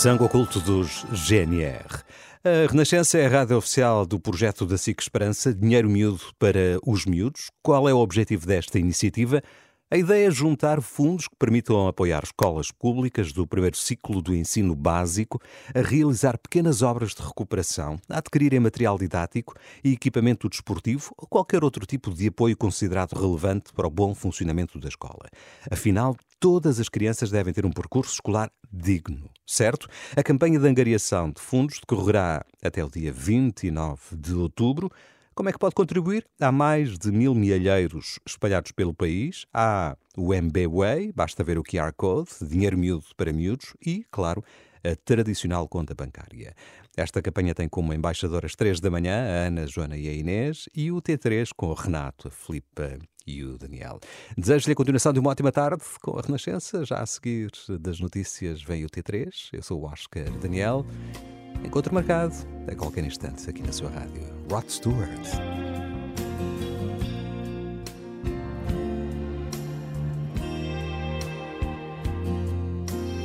Sangue Oculto dos GNR. A Renascença é a rádio oficial do projeto da SIC Esperança, Dinheiro Miúdo para os Miúdos. Qual é o objetivo desta iniciativa? A ideia é juntar fundos que permitam apoiar escolas públicas do primeiro ciclo do ensino básico a realizar pequenas obras de recuperação, a adquirirem material didático e equipamento desportivo ou qualquer outro tipo de apoio considerado relevante para o bom funcionamento da escola. Afinal, todas as crianças devem ter um percurso escolar digno, certo? A campanha de angariação de fundos decorrerá até o dia 29 de outubro. Como é que pode contribuir? Há mais de mil milheiros espalhados pelo país. Há o MBWay, basta ver o QR Code, dinheiro miúdo para miúdos e, claro, a tradicional conta bancária. Esta campanha tem como embaixadoras três da manhã a Ana, a Joana e a Inês e o T3 com o Renato, a Filipa e o Daniel. Desejo-lhe a continuação de uma ótima tarde com a Renascença. Já a seguir das notícias vem o T3. Eu sou o Oscar Daniel. Encontro marcado a qualquer instante aqui na sua rádio. Rod Stewart.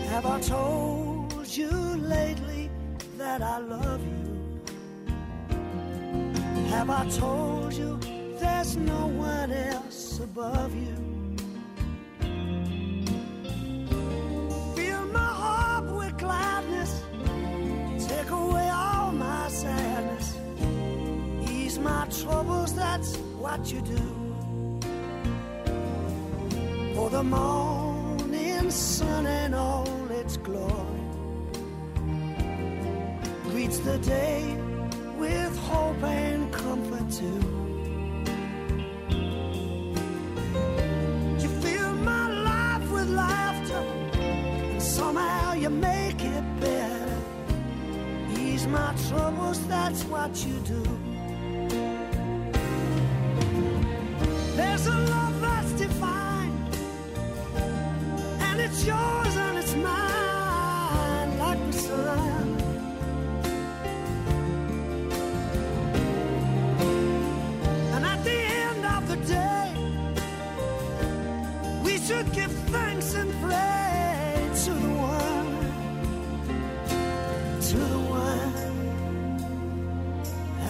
Have I told you lately that I love you? Have I told you there's no one else above you? Fill my heart with gladness, take away all my sadness, ease my troubles, that's what you do. For the morning sun and all its glory greets the day with hope and comfort too. You make it better. Ease my troubles, that's what you do. There's a love that's divine, and it's yours and it's mine, like the sun. And at the end of the day, we should give thanks and pray to the one,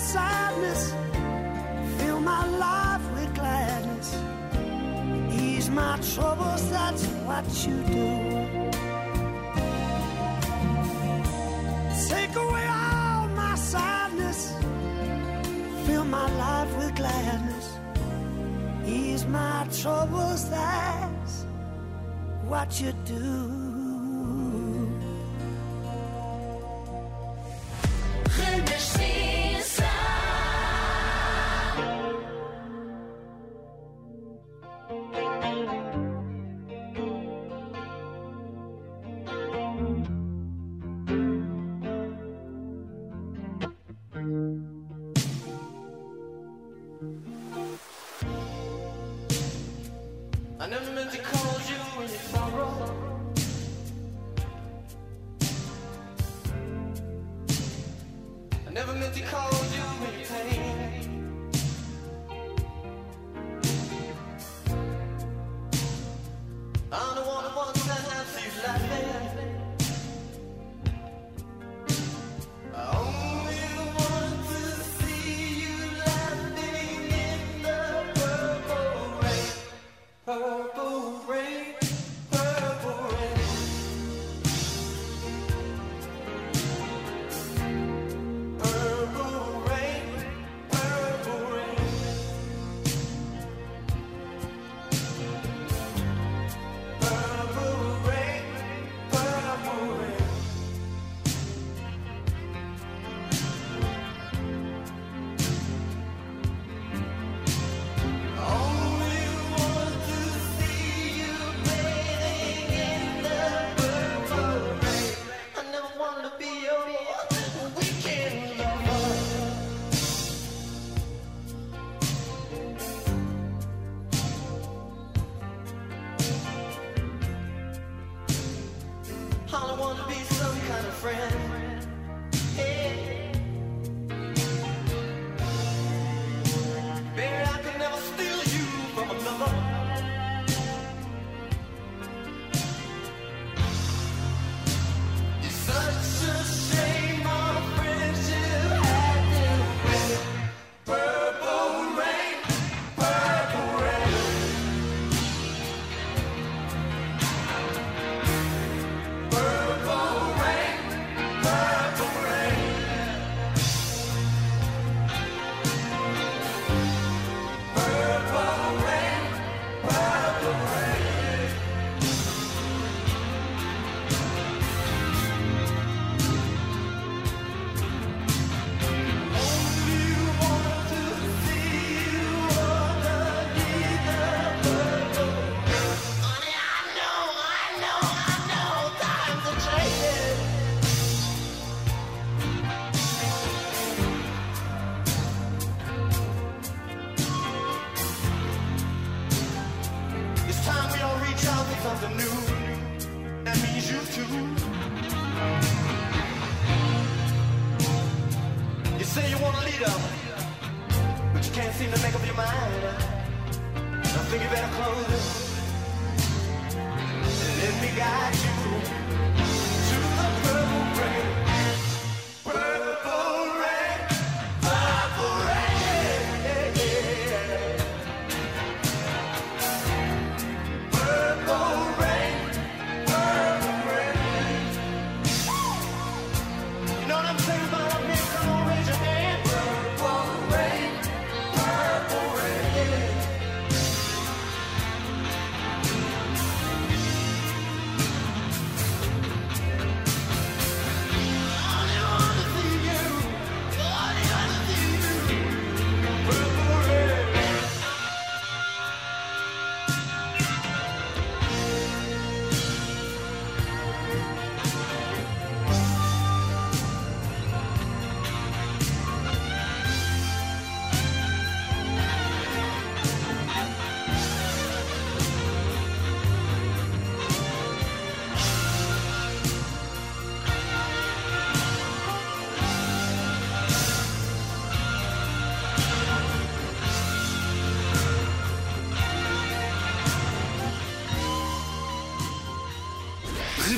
sadness, fill my life with gladness, ease my troubles, that's what you do. Take away all my sadness, fill my life with gladness, ease my troubles, that's what you do.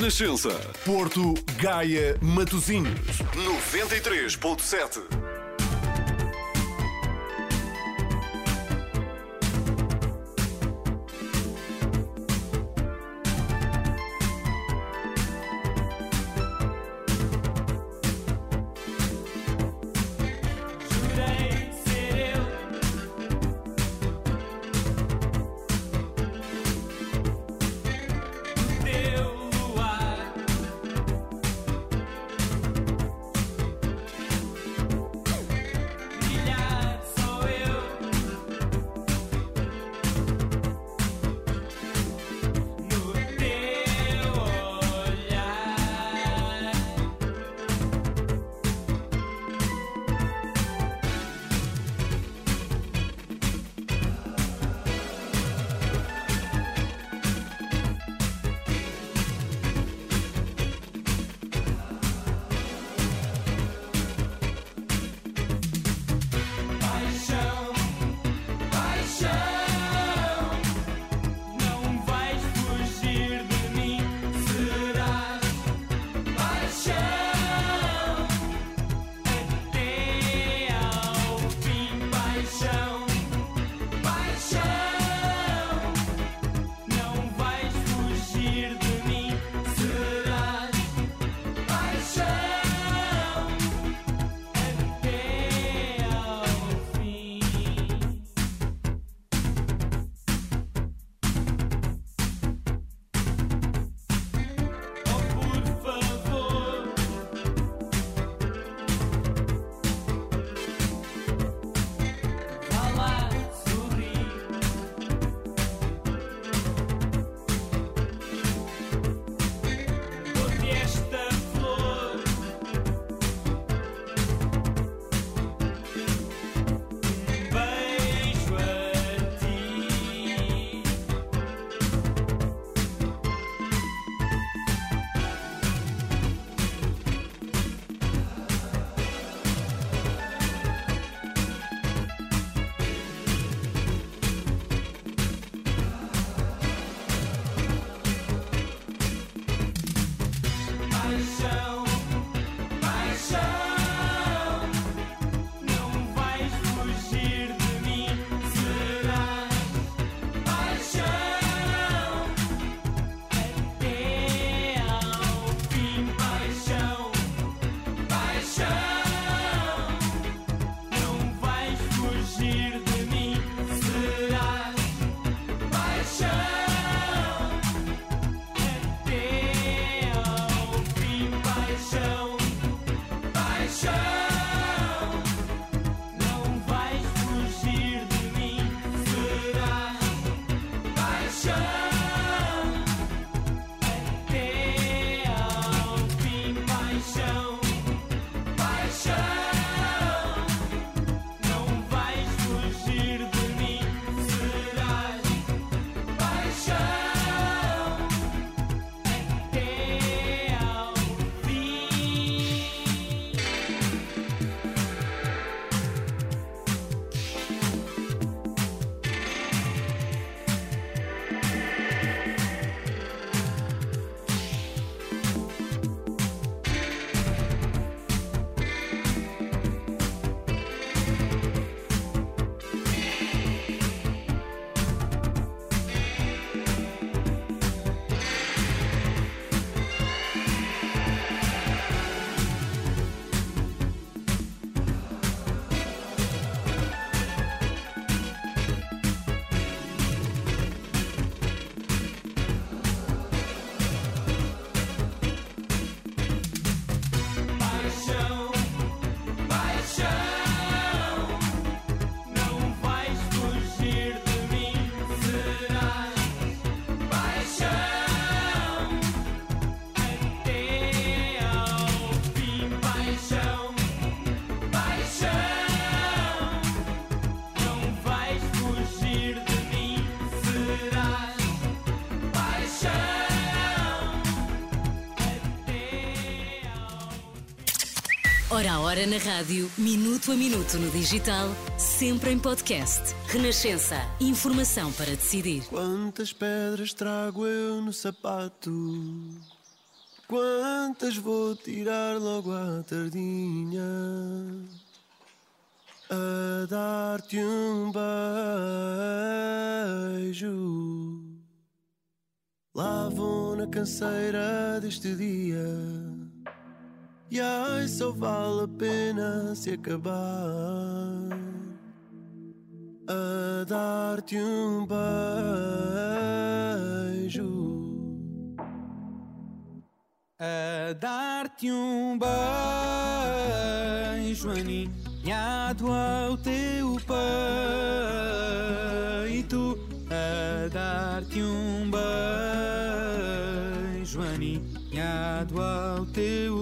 Renascença. Porto, Gaia, Matosinhos. 93.7. Hora a hora na rádio, minuto a minuto no digital, sempre em podcast. Renascença. Informação para decidir. Quantas pedras trago eu no sapato? Quantas vou tirar logo à tardinha? A dar-te um beijo. Lá vou na canseira deste dia. E ai, só vale a pena se acabar a dar-te um beijo. a dar-te um beijo aninhado ao teu peito, a dar-te um beijo aninhado ao teu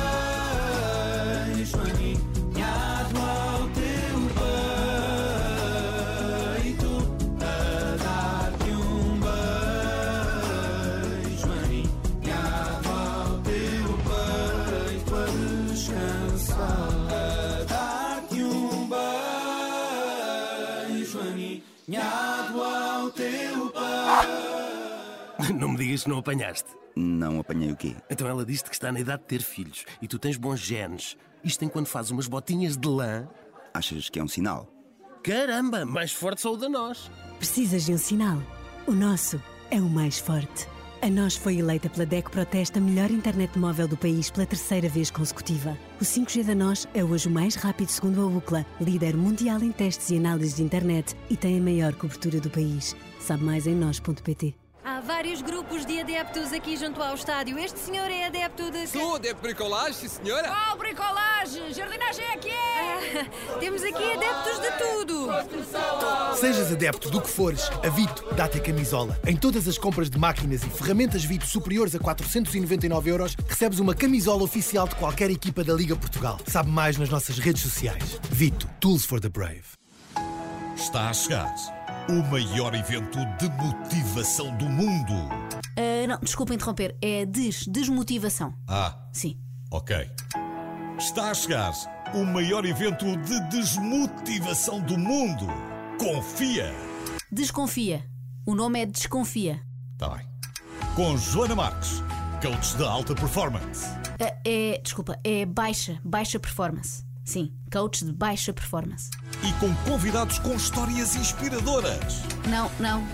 peito. Não me digas que não apanhaste. Não apanhei o quê? Então ela disse que está na idade de ter filhos e tu tens bons genes. Isto enquanto faz umas botinhas de lã. Achas que é um sinal? Caramba, mais forte só o da nós. Precisas de um sinal? O nosso é o mais forte. A nós foi eleita pela DEC Proteste a melhor internet móvel do país pela terceira vez consecutiva. O 5G da nós é hoje o mais rápido segundo a UCLA, líder mundial em testes e análises de internet e tem a maior cobertura do país. Sabe mais em nós.pt. Vários grupos de adeptos aqui junto ao estádio. Este senhor é adepto de. Sou adepto de bricolagem, sim senhora. Qual bricolagem? Jardinagem é que é! temos aqui adeptos de tudo. Sejas adepto do que fores, a Vito dá-te a camisola. Em todas as compras de máquinas e ferramentas Vito superiores a 499 euros, recebes uma camisola oficial de qualquer equipa da Liga Portugal. Sabe mais nas nossas redes sociais. Vito, Tools for the Brave. Está a chegar o maior evento de motivação do mundo. Ah, não, desculpa interromper. É des desmotivação. Ah, Sim. ok. Está a chegar o maior evento de desmotivação do mundo. Confia. Desconfia. O nome é Desconfia. Está bem. Com Joana Marques, coach de alta performance. Ah, é, desculpa, é baixa, baixa performance. Sim, coach de baixa performance. E com convidados com histórias inspiradoras. Não, não,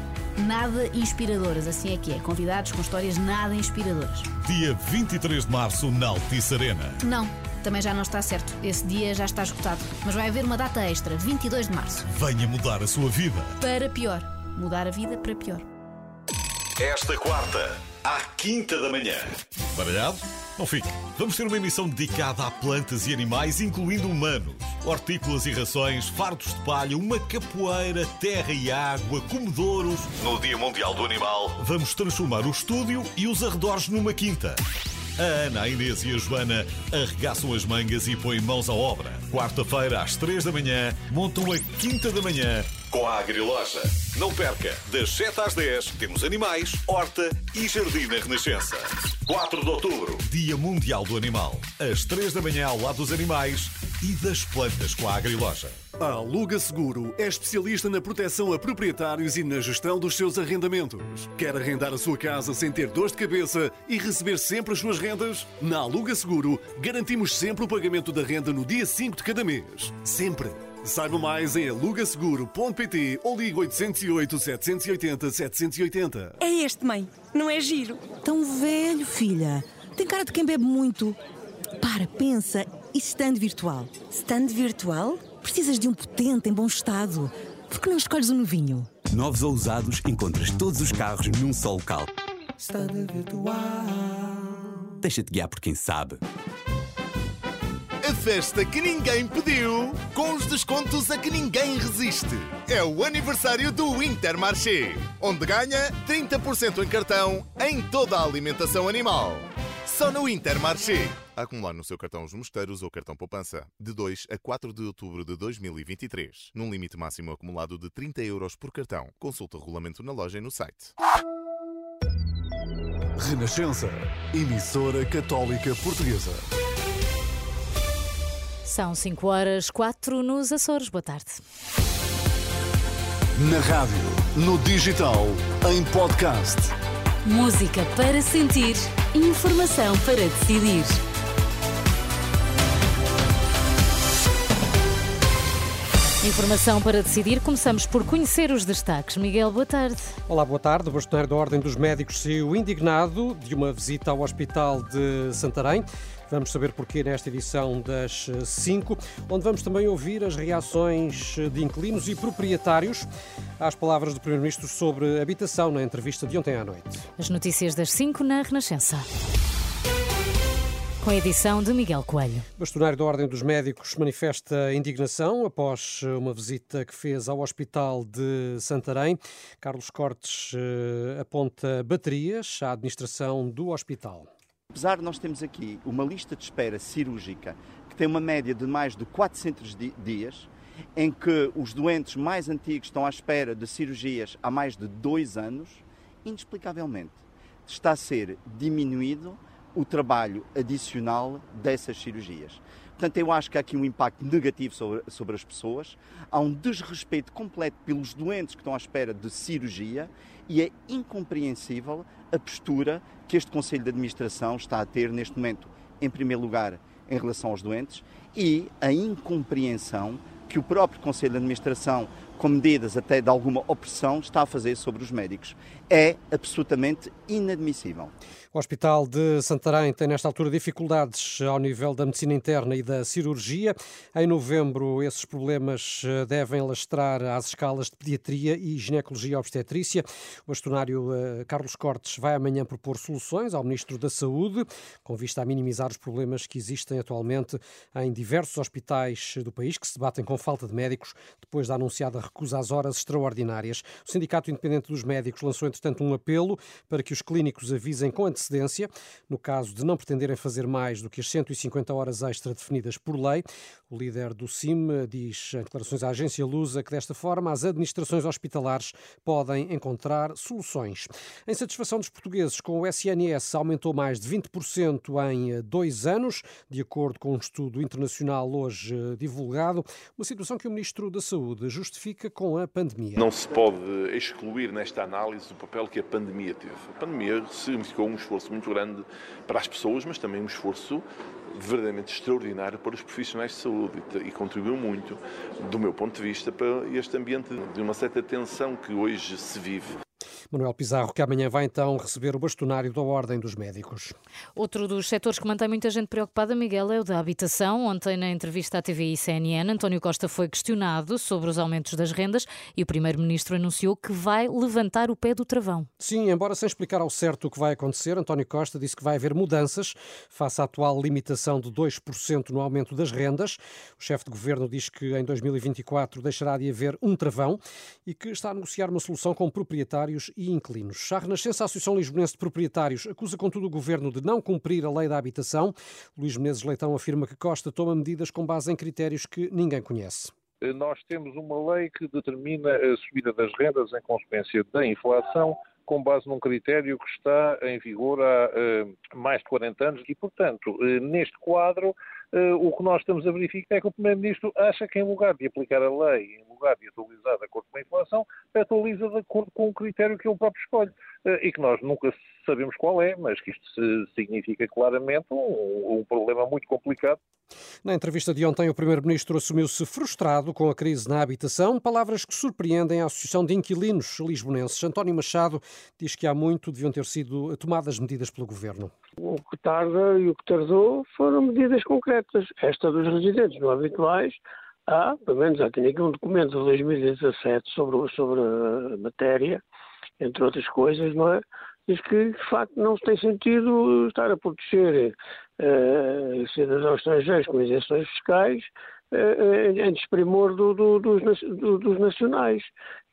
nada inspiradoras, assim é que é. Convidados com histórias nada inspiradoras. Dia 23 de março na Altice Arena. Não, também já não está certo. Esse dia já está esgotado. Mas vai haver uma data extra, 22 de março. Venha mudar a sua vida. Para pior. Mudar a vida para pior. Esta quarta, à quinta da manhã. Baralhado? Não fique. Vamos ter uma emissão dedicada a plantas e animais, incluindo humanos. Hortícolas e rações, fardos de palha, uma capoeira, terra e água, comedouros. No Dia Mundial do Animal, vamos transformar o estúdio e os arredores numa quinta. A Ana, a Inês e a Joana arregaçam as mangas e põem mãos à obra. Quarta-feira, às três da manhã, montam a quinta da manhã com a Agriloja. Não perca, das 7 às 10 temos animais, horta e jardim na Renascença. 4 de outubro, Dia Mundial do Animal. Às 3 da manhã ao lado dos animais e das plantas com a Agriloja. A Aluga Seguro é especialista na proteção a proprietários e na gestão dos seus arrendamentos. Quer arrendar a sua casa sem ter dor de cabeça e receber sempre as suas rendas? Na Aluga Seguro, garantimos sempre o pagamento da renda no dia 5 de cada mês. Sempre. Saiba mais em alugaseguro.pt ou ligue 808 780 780. É este, mãe. Não é giro? Tão velho, filha. Tem cara de quem bebe muito. Para, pensa. E stand virtual? Stand virtual? Precisas de um potente em bom estado. Por que não escolhes um novinho? Novos ou usados, encontras todos os carros num só local. Stand virtual. Deixa-te guiar por quem sabe. Festa que ninguém pediu, com os descontos a que ninguém resiste. É o aniversário do Intermarché, onde ganha 30% em cartão em toda a alimentação animal. Só no Intermarché. Acumular no seu cartão Os Mosteiros ou cartão Poupança, de 2 a 4 de outubro de 2023, num limite máximo acumulado de 30 euros por cartão. Consulta o regulamento na loja e no site. Renascença, emissora católica portuguesa. São 5 horas 4 nos Açores. Boa tarde. Na rádio, no digital, em podcast. Música para sentir, informação para decidir. Informação para decidir. Começamos por conhecer os destaques. Miguel, boa tarde. Olá, boa tarde. O bastonário da Ordem dos Médicos saiu indignado de uma visita ao Hospital de Santarém. Vamos saber porquê nesta edição das 5, onde vamos também ouvir as reações de inquilinos e proprietários às palavras do Primeiro-Ministro sobre habitação na entrevista de ontem à noite. As notícias das 5 na Renascença. com a edição de Miguel Coelho. O bastonário da Ordem dos Médicos manifesta indignação após uma visita que fez ao Hospital de Santarém. Carlos Cortes eh, aponta baterias à administração do hospital. Apesar de nós termos aqui uma lista de espera cirúrgica que tem uma média de mais de 400 di- dias, em que os doentes mais antigos estão à espera de cirurgias há mais de dois anos, inexplicavelmente está a ser diminuído o trabalho adicional dessas cirurgias. Portanto, eu acho que há aqui um impacto negativo sobre, sobre as pessoas, há um desrespeito completo pelos doentes que estão à espera de cirurgia e é incompreensível a postura que este Conselho de Administração está a ter neste momento, em primeiro lugar, em relação aos doentes e a incompreensão que o próprio Conselho de Administração, com medidas até de alguma opressão, está a fazer sobre os médicos. É absolutamente inadmissível. O Hospital de Santarém tem, nesta altura, dificuldades ao nível da medicina interna e da cirurgia. Em novembro, esses problemas eh, devem lastrar às escalas de pediatria e ginecologia obstetrícia. O bastonário eh, Carlos Cortes vai amanhã propor soluções ao Ministro da Saúde, com vista a minimizar os problemas que existem atualmente em diversos hospitais do país, que se debatem com falta de médicos, depois da anunciada recusa às horas extraordinárias. O Sindicato Independente dos Médicos lançou, entretanto, um apelo para que os clínicos avisem com antecedência, no caso de não pretenderem fazer mais do que as 150 horas extra definidas por lei. O líder do CIM diz em declarações à agência Lusa que desta forma as administrações hospitalares podem encontrar soluções. Em satisfação dos portugueses com o SNS aumentou mais de 20% em eh, dois anos, de acordo com um estudo internacional hoje eh, divulgado, uma situação que o Ministro da Saúde justifica com a pandemia. Não se pode excluir nesta análise o papel que a pandemia teve. A pandemia significou um esforço muito grande para as pessoas, mas também um esforço verdadeiramente extraordinário para os profissionais de saúde e e contribuiu muito, do meu ponto de vista, para este ambiente de uma certa tensão que hoje se vive. Manuel Pizarro, que amanhã vai então receber o bastonário da Ordem dos Médicos. Outro dos setores que mantém muita gente preocupada, Miguel, é o da habitação. Ontem, na entrevista à TVI e CNN, António Costa foi questionado sobre os aumentos das rendas e o Primeiro-Ministro anunciou que vai levantar o pé do travão. Sim, embora sem explicar ao certo o que vai acontecer, António Costa disse que vai haver mudanças face à atual limitação de 2% no aumento das rendas. O chefe de governo diz que em 2024 deixará de haver um travão e que está a negociar uma solução com proprietários e inquilinos. A Renascença, a Associação Lisbonense de Proprietários, acusa contudo o governo de não cumprir a lei da habitação. Luís Menezes Leitão afirma que Costa toma medidas com base em critérios que ninguém conhece. Nós temos uma lei que determina a subida das rendas em consequência da inflação, com base num critério que está em vigor há eh, mais de 40 anos e, portanto, eh, neste quadro, eh, o que nós estamos a verificar é que o Primeiro-Ministro acha que, em lugar de aplicar a lei, em lugar de atualizar de acordo com a inflação, atualiza de acordo com o critério que ele próprio escolhe e que nós nunca sabemos qual é, mas que isto significa claramente um, um problema muito complicado. Na entrevista de ontem, o Primeiro-Ministro assumiu-se frustrado com a crise na habitação, palavras que surpreendem a Associação de Inquilinos Lisbonenses. António Machado diz que há muito deviam ter sido tomadas medidas pelo Governo. O que tarda e o que tardou foram medidas concretas. Esta dos residentes não habituais, há, pelo menos há, aqui um documento de 2017 sobre, sobre a matéria, entre outras coisas, não é? Diz que, de facto, não tem sentido estar a proteger eh, cidadãos estrangeiros com isenções fiscais eh, em desprimor do- do- dos, do- dos nacionais,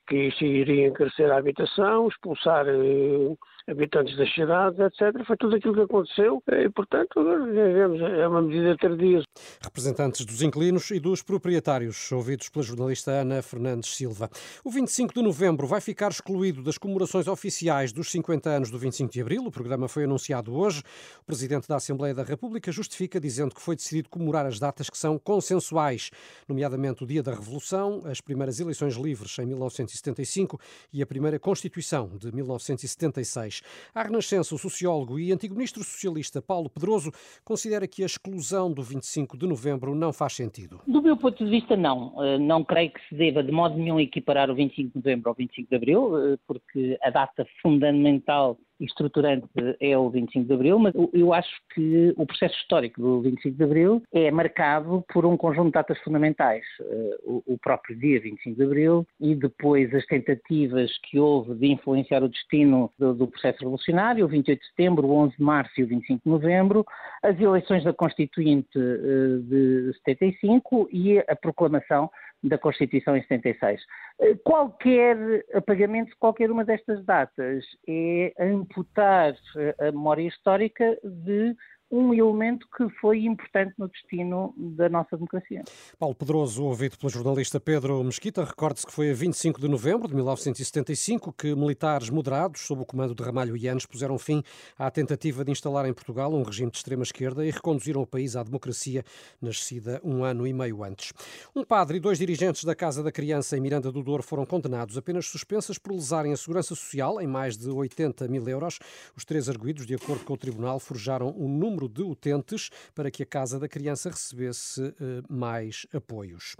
que isso iria encarecer a habitação, expulsar eh, habitantes das cidades, etc. Foi tudo aquilo que aconteceu e, portanto, agora vemos, é uma medida tardia. Representantes dos inquilinos e dos proprietários, ouvidos pela jornalista Ana Fernandes Silva. O 25 de novembro vai ficar excluído das comemorações oficiais dos 50 anos do 25 de abril. O programa foi anunciado hoje. O Presidente da Assembleia da República justifica dizendo que foi decidido comemorar as datas que são consensuais, nomeadamente o Dia da Revolução, as primeiras eleições livres em 1975 e a primeira Constituição de 1976. À Renascença, o sociólogo e antigo ministro socialista Paulo Pedroso considera que a exclusão do 25 de novembro não faz sentido. Do meu ponto de vista, não. Eh, Não creio que se deva de modo nenhum equiparar o 25 de novembro ao 25 de abril, eh, porque a data fundamental estruturante é o 25 de Abril, mas eu acho que o processo histórico do 25 de Abril é marcado por um conjunto de datas fundamentais. Eh, o próprio dia 25 de Abril e depois as tentativas que houve de influenciar o destino do, processo revolucionário, o 28 de setembro, o 11 de março e o 25 de novembro, as eleições da Constituinte eh, de 75 e a proclamação da Constituição em 76. Eh, qualquer apagamento de qualquer uma destas datas é amputar eh, a memória histórica de um elemento que foi importante no destino da nossa democracia. Paulo Pedroso, ouvido pelo jornalista Pedro Mesquita, recorde-se que foi a 25 de novembro de 1975 que militares moderados, sob o comando de Ramalho e Anes, puseram fim à tentativa de instalar em Portugal um regime de extrema-esquerda e reconduziram o país à democracia, nascida um ano e meio antes. Um padre e dois dirigentes da Casa da Criança em Miranda do Douro foram condenados, apenas suspensas por lesarem a segurança social em mais de 80 mil euros. Os três arguídos, de acordo com o Tribunal, forjaram um número número de utentes para que a Casa da Criança recebesse eh, mais apoios.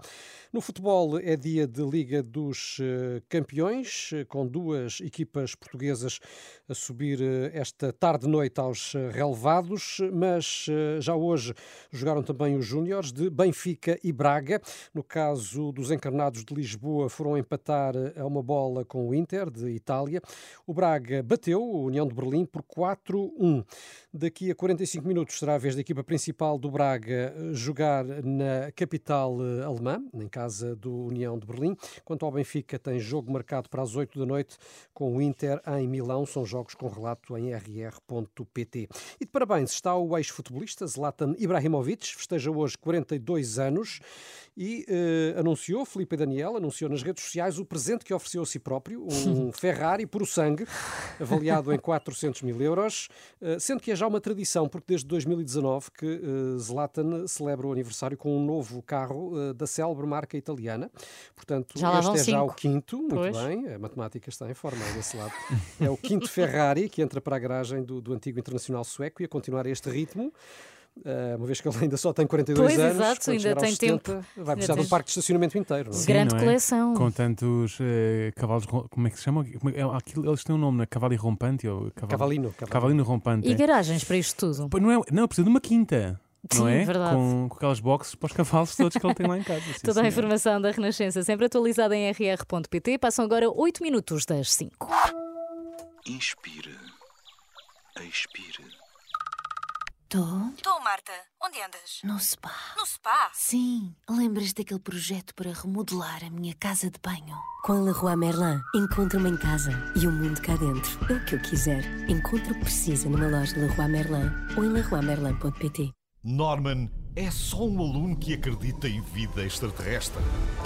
No futebol é dia de Liga dos eh, Campeões, eh, com duas equipas portuguesas a subir esta tarde-noite aos relevados, mas já hoje jogaram também os Júniores de Benfica e Braga. No caso dos encarnados de Lisboa, foram empatar a uma bola com o Inter de Itália. O Braga bateu o União de Berlim por 4-1. Daqui a 45 minutos será a vez da equipa principal do Braga jogar na capital eh, alemã, em casa do União de Berlim. Quanto ao Benfica, tem jogo marcado para as 8 da noite com o Inter em Milão. São jogos com relato em rr.pt. E de parabéns está o ex-futebolista Zlatan Ibrahimovic, festeja hoje 42 anos e uh, anunciou, Felipe Daniel, anunciou nas redes sociais o presente que ofereceu a si próprio, um Ferrari por o sangue, avaliado em 400 mil euros, uh, sendo que é já uma tradição, porque desde 2019 que uh, Zlatan celebra o aniversário com um novo carro da célebre marca italiana. Portanto, já este é cinco. já o quinto, muito pois. bem, a matemática está em forma desse lado. É o quinto Ferrari que entra para a garagem do, do antigo internacional sueco e a continuar este ritmo. Uh, uma vez que ele ainda só tem 42 pois, anos, exato, ainda tem 70, tempo. vai precisar de um parque de estacionamento inteiro. Não é? Sim, Grande não é? coleção. Com tantos uh, cavalos, como é que se chama? É, aquilo, eles têm um nome, né? Cavalo rompante? Ou cavalo... Cavalino, cavalino. Cavalino rompante. E é. garagens para isto tudo? Não, é, não, precisa de uma quinta. Sim, não é? verdade. Com, com aquelas boxes para os cavalos todos que ele tem lá em casa. Sim, Toda a informação da Renascença sempre atualizada em rr.pt. Passam agora 8 minutos das 5. Inspire. Expire. Tô? Tô, Marta. Onde andas? No spa. No spa? Sim. Lembras daquele projeto para remodelar a minha casa de banho? Com a Leroy Merlin, encontro-me em casa e o mundo cá dentro. É o que eu quiser. Encontro o que precisa numa loja Leroy Merlin ou em leroymerlin.pt. Norman é só um aluno que acredita em vida extraterrestre.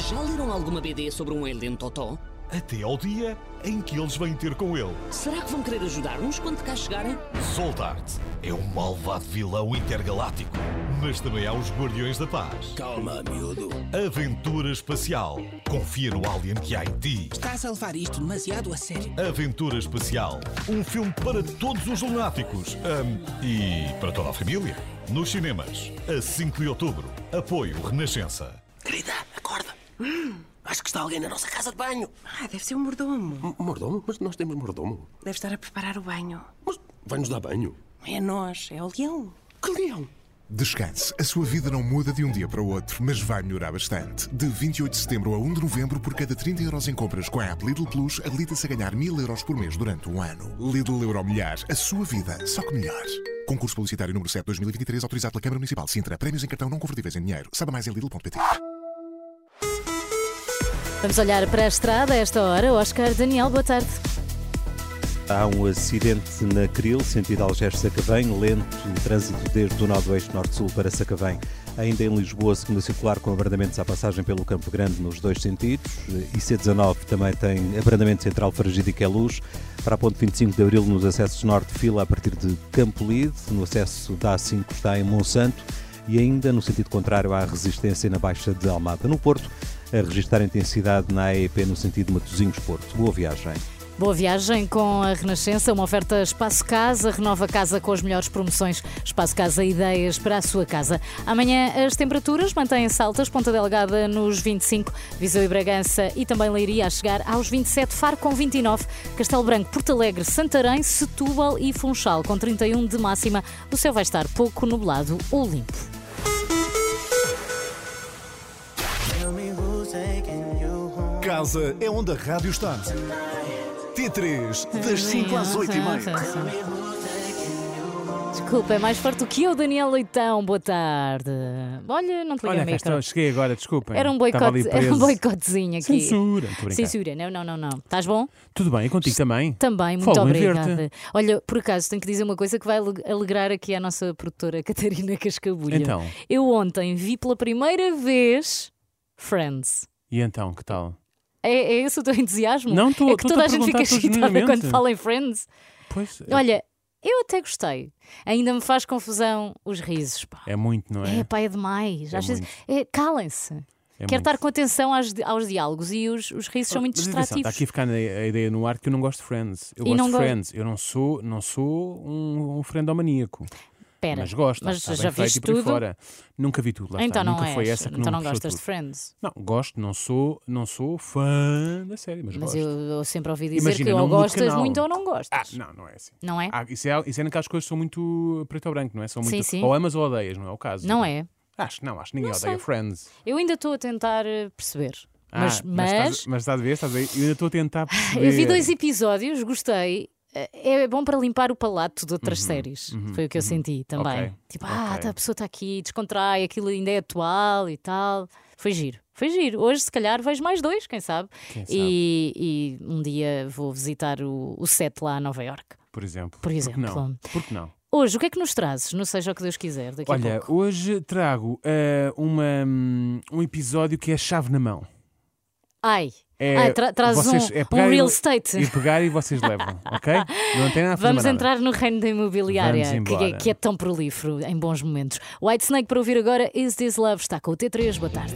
Já leram alguma BD sobre um alien totó? Até ao dia em que eles vêm ter com ele. Será que vão querer ajudar-nos quando cá chegarem? Soldart é um malvado vilão intergaláctico, mas também há os Guardiões da Paz. Calma, miúdo. Aventura Espacial. Confia no alien que há em ti. Estás a levar isto demasiado a sério. Aventura Espacial. Um filme para todos os lunáticos. Ahm, e para toda a família. Nos cinemas, a 5 de outubro. Apoio Renascença. Querida, acorda. Acho que está alguém na nossa casa de banho. Ah, deve ser um mordomo. M- Mordomo? Mas nós temos mordomo. Deve estar a preparar o banho. Vai-nos dar banho. É nós, é o leão. Que leão? Descanse. A sua vida não muda de um dia para o outro, mas vai melhorar bastante. De 28 de setembro a 1 de novembro, por cada 30 euros em compras com a app Lidl Plus, habilita-se a ganhar 1000 euros por mês durante um ano. Lidl Euro Milhar. A sua vida, só que melhor. Concurso publicitário número 7 2023, autorizado pela Câmara Municipal de Sintra. Prémios em cartão não convertíveis em dinheiro. Saiba mais em Lidl.pt. Vamos olhar para a estrada a esta hora. Oscar Daniel, boa tarde. Há um acidente na Cril, sentido Algés-Sacavém, lento o trânsito desde o eixo norte-sul para Sacavém. Ainda em Lisboa, segunda circular com abrandamentos à passagem pelo Campo Grande nos dois sentidos. IC19 também tem abrandamento central Fragídica é Luz. Para a ponte 25 de Abril, nos acessos norte, fila a partir de Campo Lide. No acesso da A5 está em Monsanto. E ainda no sentido contrário há resistência na Baixa de Almada. No Porto, a registrar intensidade na AEP no sentido Matosinhos-Porto. Boa viagem. Boa viagem com a Renascença, uma oferta Espaço Casa, renova casa com as melhores promoções. Espaço Casa, ideias para a sua casa. Amanhã as temperaturas mantêm-se altas, Ponta Delgada nos 25, Viseu e Bragança e também Leiria a chegar aos 27, Faro com 29, Castelo Branco, Porto Alegre, Santarém, Setúbal e Funchal com 31 de máxima. O céu vai estar pouco nublado ou limpo. Casa é onde a rádio está. T3, das 5 às 8 e meia. Desculpa, é mais forte do que eu, Daniel Leitão. Boa tarde. Olha, não te liguei Olha, micro. estou, cheguei agora, desculpem. Era um boicote, era um boicotezinho aqui. Censura. Censura, não, não, não, não. Estás bom? Tudo bem, e contigo também? Também, muito obrigada. Olha, por acaso, tenho que dizer uma coisa que vai ale- alegrar aqui a nossa produtora Catarina Cascabulha. Então? Eu ontem vi pela primeira vez Friends. E então, que tal? É, é esse o teu entusiasmo? Não, estou- É que toda a a gente fica excitada quando fala em Friends. Pois, Olha, eu até gostei. Ainda me faz confusão os risos. Pá. é muito, não é? É, pá, é demais. É vezes, é, calem-se. É Quero muito. estar com atenção aos, di- aos diálogos e os, os risos são muito atenção, distrativos. Está aqui na- a ideia no ar que eu não gosto de Friends. Eu E gosto de Friends. Eu não sou, não sou um, um friendomaníaco. Espera, mas gosto, mas está já viste tudo? fora. Nunca vi tudo, lá Então está. não Nunca foi essa que Então não, gostas de tudo. Friends? Não, gosto, não sou, não sou fã da série, mas, Mas gosto. eu, eu sempre ouvi dizer Imagina, que ou de gostas muito ou não gostas. Ah, não, não é assim. Não é? Ah, isso, é, isso é naquelas coisas que são muito preto ou branco, não é? São Sim, muito, sim. Ou amas ou odeias, não é o caso. Não é? Acho, não, acho que ninguém Não odeia sei. Friends. Eu ainda estou a tentar eh, perceber. Ah, mas, mas, estás, mas estás a ver, estás a ver? Eu ainda estou a tentar perceber. eu vi dois episódios, gostei. Eh, É bom para limpar o palato de outras séries. uhum, Foi o que eu senti também. Ok, Tipo, ah, tá, a pessoa está aqui, descontrai, aquilo ainda é atual e tal. Foi giro. Foi giro. Hoje, se calhar, vejo mais dois, quem sabe? Quem E, e um dia vou visitar o, o set lá a Nova York. Por exemplo. Por exemplo. não? Por que não? Hoje, o que é que nos trazes? Não seja o que Deus quiser. Daqui a Olha, pouco. hoje trago eh, uma, hum, um episódio que é chave na mão. Ai, É, Ai tra traz vocês- um, é um real estate. E pegar e vocês levam, ok? Não tem nada a fazer Vamos mais nada. entrar no reino da imobiliária, que é, que é tão prolífero em bons momentos. White Snake para ouvir agora Is This Love está com o T3. Boa tarde.